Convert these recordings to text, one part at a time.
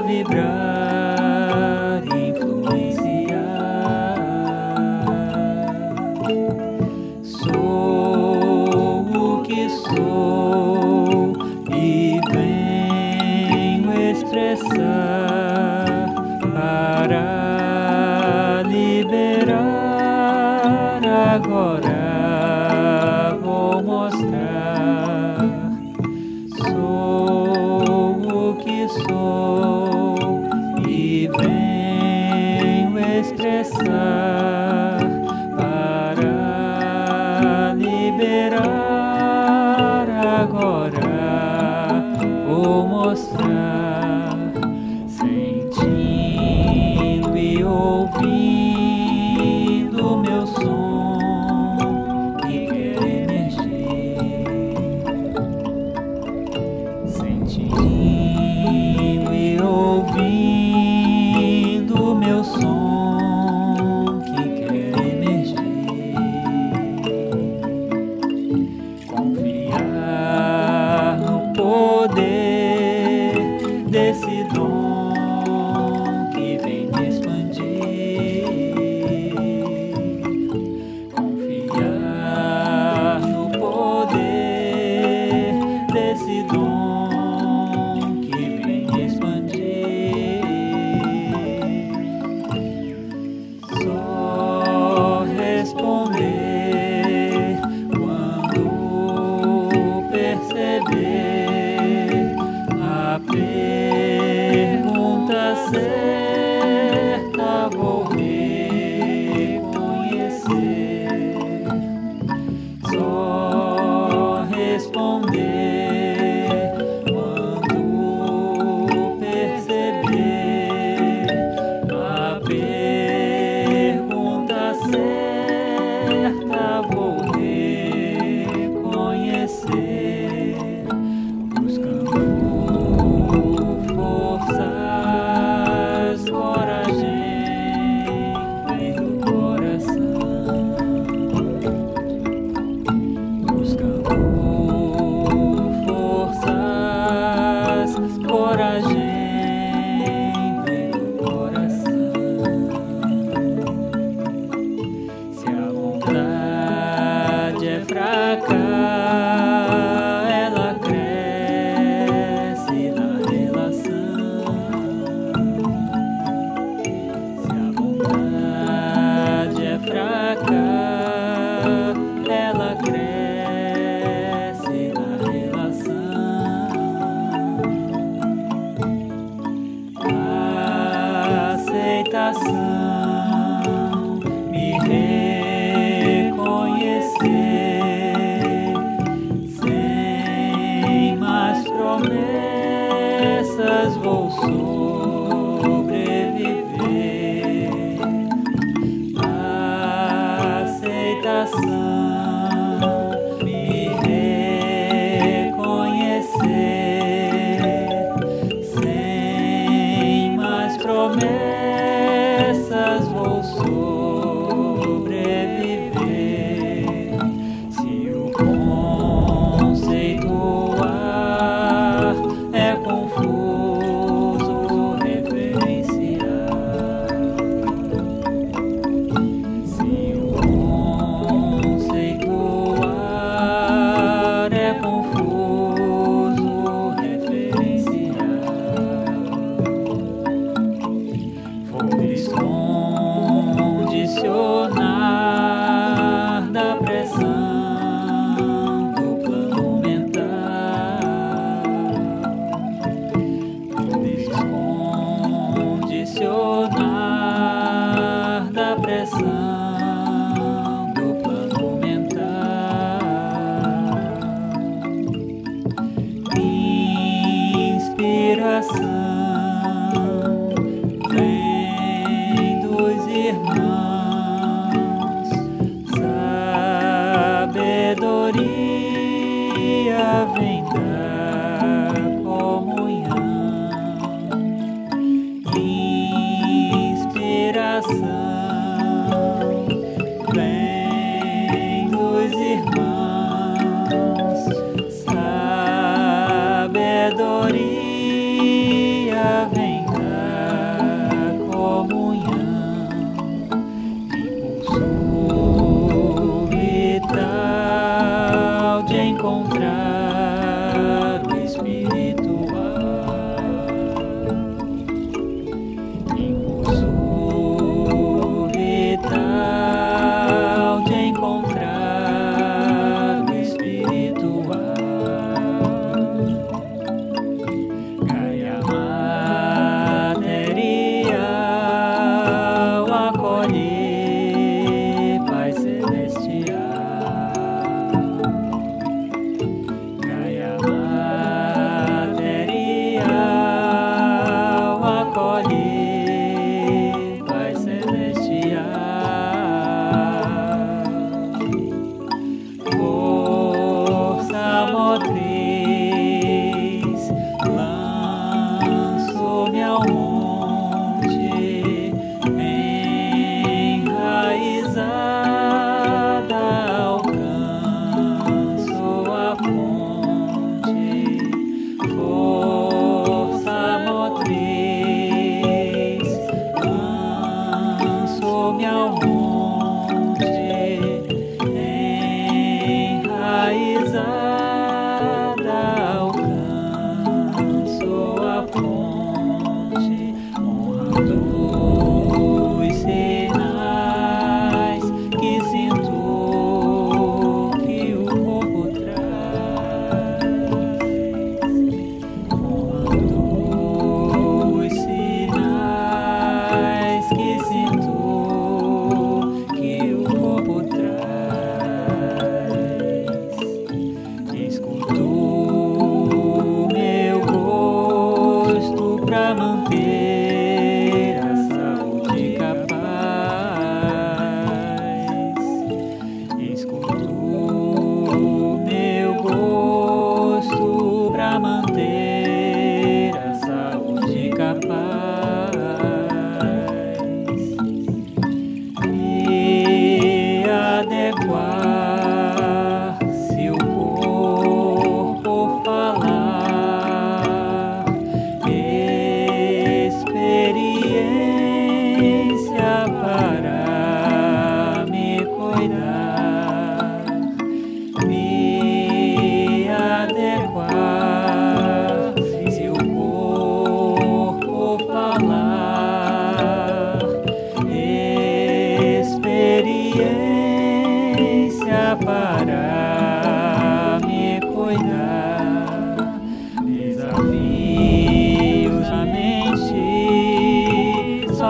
vibrar. Expressar Amen. coração.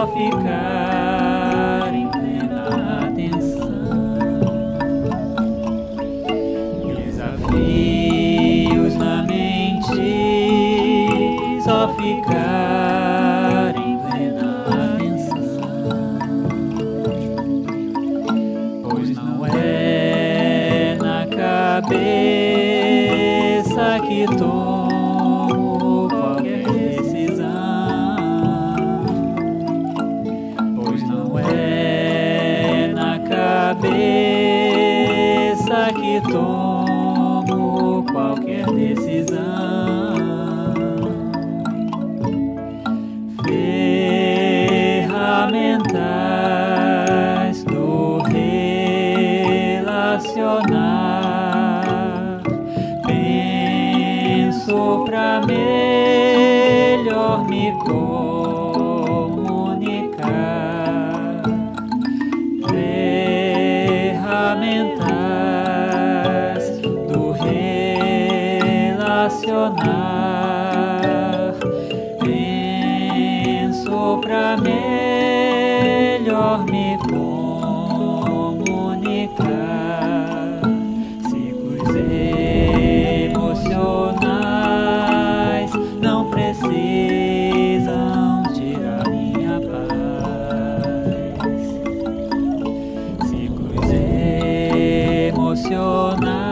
só ficar. 多。funcionar. Penso pra melhor me comunicar. Ciclos emocionais não precisam tirar minha paz. Ciclos emocionais.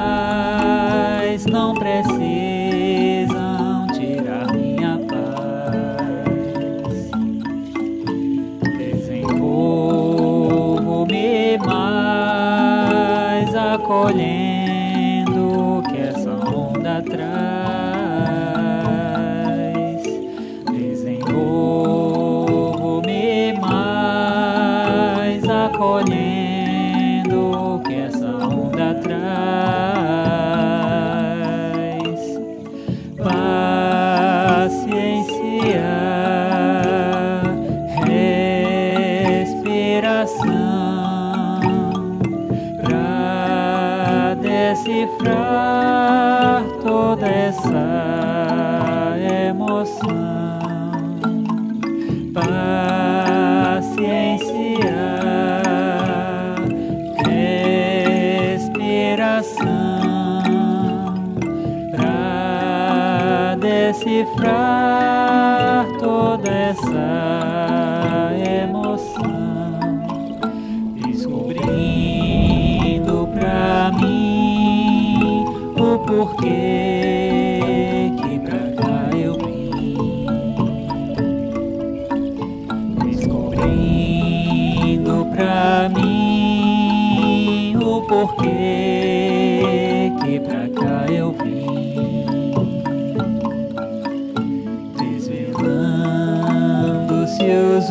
cifrar. use